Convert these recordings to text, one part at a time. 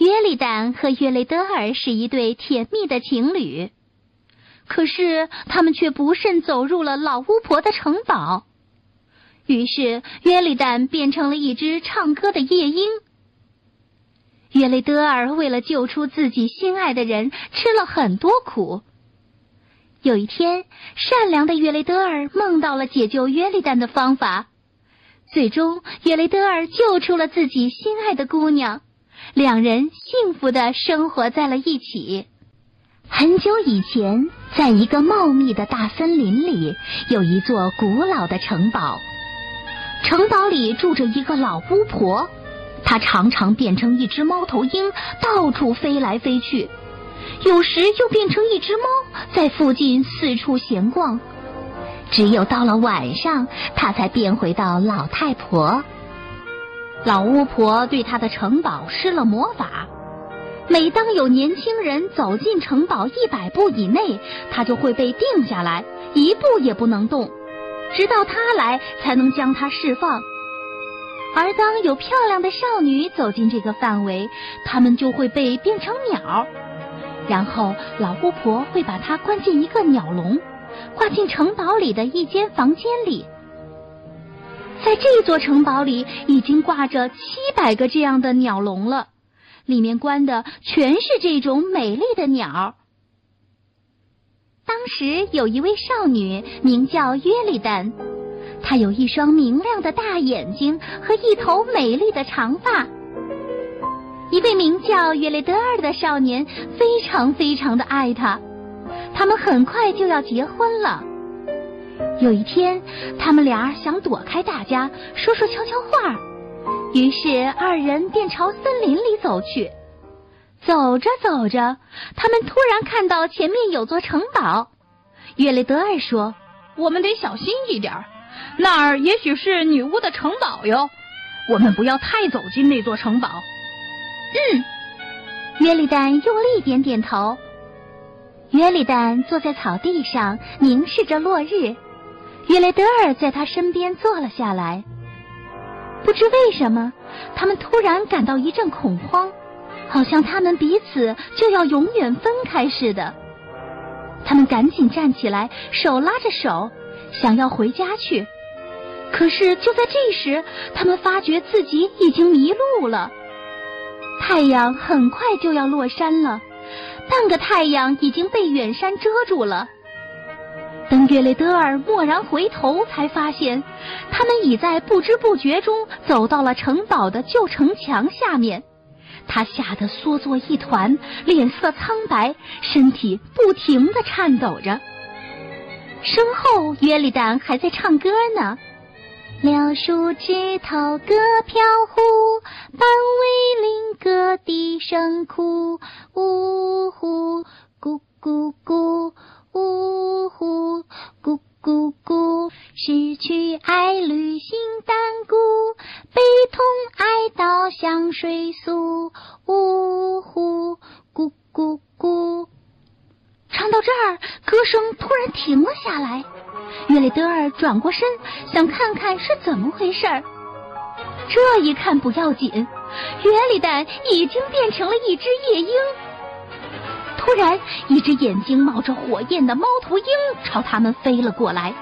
约利丹和约雷德尔是一对甜蜜的情侣，可是他们却不慎走入了老巫婆的城堡。于是约利丹变成了一只唱歌的夜莺。约雷德尔为了救出自己心爱的人，吃了很多苦。有一天，善良的约雷德尔梦到了解救约利丹的方法，最终约雷德尔救出了自己心爱的姑娘。两人幸福的生活在了一起。很久以前，在一个茂密的大森林里，有一座古老的城堡。城堡里住着一个老巫婆，她常常变成一只猫头鹰，到处飞来飞去；有时又变成一只猫，在附近四处闲逛。只有到了晚上，她才变回到老太婆。老巫婆对她的城堡施了魔法，每当有年轻人走进城堡一百步以内，他就会被定下来，一步也不能动，直到他来才能将他释放。而当有漂亮的少女走进这个范围，她们就会被变成鸟，然后老巫婆会把她关进一个鸟笼，挂进城堡里的一间房间里。在这座城堡里，已经挂着七百个这样的鸟笼了，里面关的全是这种美丽的鸟。当时有一位少女，名叫约利丹，她有一双明亮的大眼睛和一头美丽的长发。一位名叫约雷德尔的少年非常非常的爱她，他们很快就要结婚了。有一天，他们俩想躲开大家，说说悄悄话，于是二人便朝森林里走去。走着走着，他们突然看到前面有座城堡。约雷德尔说：“我们得小心一点，那儿也许是女巫的城堡哟。我们不要太走进那座城堡。”嗯，约里丹用力点点头。约里丹坐在草地上，凝视着落日。约雷德尔在他身边坐了下来。不知为什么，他们突然感到一阵恐慌，好像他们彼此就要永远分开似的。他们赶紧站起来，手拉着手，想要回家去。可是就在这时，他们发觉自己已经迷路了。太阳很快就要落山了，半个太阳已经被远山遮住了。等约雷德尔蓦然回头，才发现他们已在不知不觉中走到了城堡的旧城墙下面。他吓得缩作一团，脸色苍白，身体不停的颤抖着。身后，约里丹还在唱歌呢：“柳树枝头歌飘忽，半为林歌笛声哭，呜呼，咕咕咕。”悼向谁诉？呜呼，咕咕咕。唱到这儿，歌声突然停了下来。约里德尔转过身，想看看是怎么回事儿。这一看不要紧，约里丹已经变成了一只夜莺。突然，一只眼睛冒着火焰的猫头鹰朝他们飞了过来，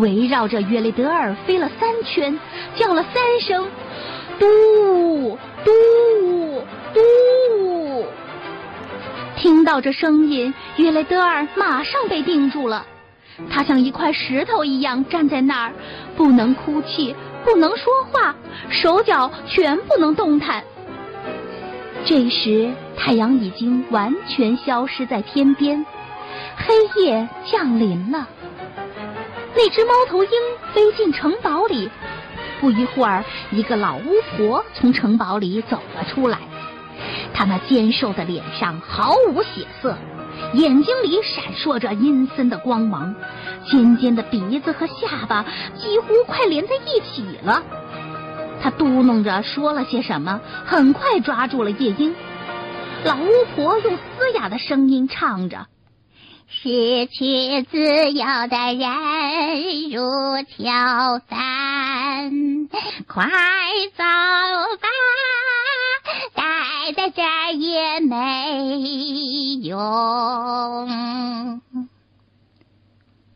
围绕着约里德尔飞了三圈，叫了三声“嘟嘟嘟”。听到这声音，约雷德尔马上被定住了。他像一块石头一样站在那儿，不能哭泣，不能说话，手脚全不能动弹。这时，太阳已经完全消失在天边，黑夜降临了。那只猫头鹰飞进城堡里。不一会儿，一个老巫婆从城堡里走了出来。她那尖瘦的脸上毫无血色，眼睛里闪烁着阴森的光芒，尖尖的鼻子和下巴几乎快连在一起了。她嘟哝着说了些什么，很快抓住了夜莺。老巫婆用嘶哑的声音唱着。失去自由的人如乔三，快走吧，待在这儿也没用。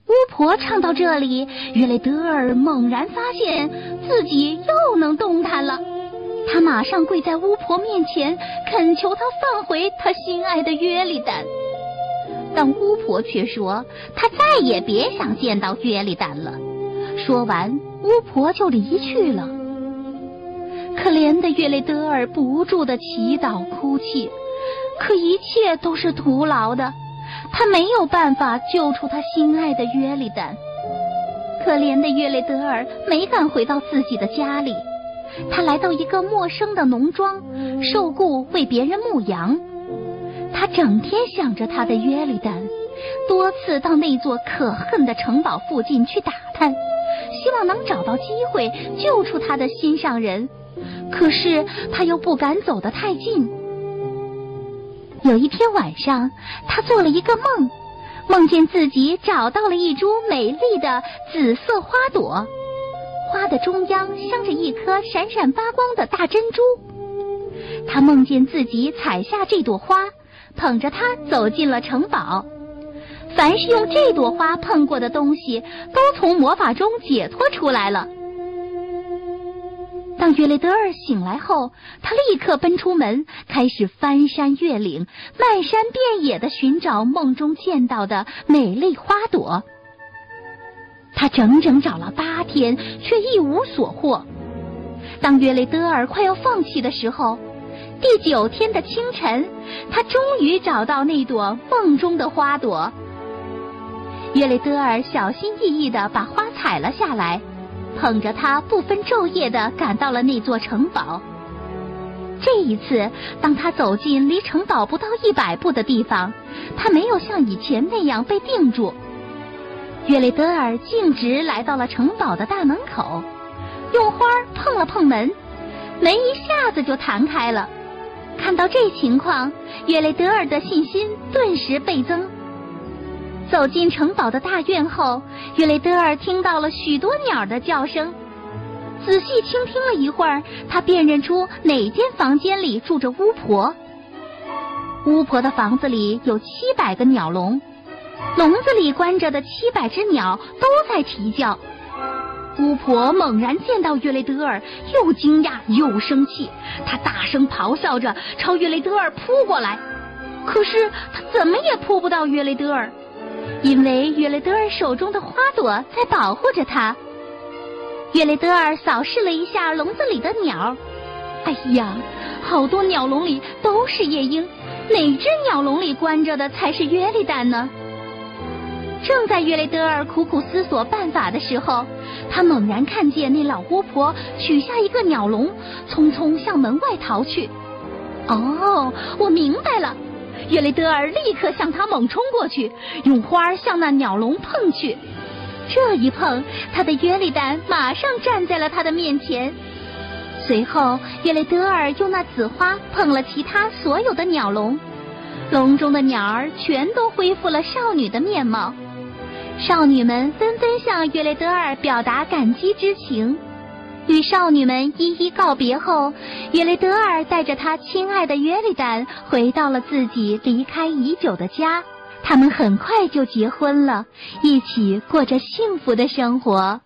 巫婆唱到这里，约雷德尔猛然发现自己又能动弹了，他马上跪在巫婆面前，恳求她放回他心爱的约里丹。但巫婆却说：“她再也别想见到约里丹了。”说完，巫婆就离去了。可怜的约雷德尔不住的祈祷哭泣，可一切都是徒劳的。他没有办法救出他心爱的约里丹。可怜的约雷德尔没敢回到自己的家里，他来到一个陌生的农庄，受雇为别人牧羊。他整天想着他的约里丹，多次到那座可恨的城堡附近去打探，希望能找到机会救出他的心上人。可是他又不敢走得太近。有一天晚上，他做了一个梦，梦见自己找到了一株美丽的紫色花朵，花的中央镶着一颗闪闪发光的大珍珠。他梦见自己采下这朵花。捧着它走进了城堡，凡是用这朵花碰过的东西，都从魔法中解脱出来了。当约雷德尔醒来后，他立刻奔出门，开始翻山越岭、漫山遍野的寻找梦中见到的美丽花朵。他整整找了八天，却一无所获。当约雷德尔快要放弃的时候，第九天的清晨，他终于找到那朵梦中的花朵。约雷德尔小心翼翼地把花采了下来，捧着它不分昼夜地赶到了那座城堡。这一次，当他走进离城堡不到一百步的地方，他没有像以前那样被定住。约雷德尔径直来到了城堡的大门口，用花碰了碰门，门一下子就弹开了。看到这情况，约雷德尔的信心顿时倍增。走进城堡的大院后，约雷德尔听到了许多鸟的叫声。仔细倾听了一会儿，他辨认出哪间房间里住着巫婆。巫婆的房子里有七百个鸟笼，笼子里关着的七百只鸟都在啼叫。巫婆猛然见到约雷德尔，又惊讶又生气，她大声咆哮着朝约雷德尔扑过来。可是她怎么也扑不到约雷德尔，因为约雷德尔手中的花朵在保护着他。约雷德尔扫视了一下笼子里的鸟，哎呀，好多鸟笼里都是夜莺，哪只鸟笼里关着的才是约利丹呢？正在约雷德尔苦苦思索办法的时候，他猛然看见那老巫婆取下一个鸟笼，匆匆向门外逃去。哦，我明白了！约雷德尔立刻向他猛冲过去，用花向那鸟笼碰去。这一碰，他的约利丹马上站在了他的面前。随后，约雷德尔用那紫花碰了其他所有的鸟笼，笼中的鸟儿全都恢复了少女的面貌。少女们纷纷向约雷德尔表达感激之情。与少女们一一告别后，约雷德尔带着他亲爱的约利丹回到了自己离开已久的家。他们很快就结婚了，一起过着幸福的生活。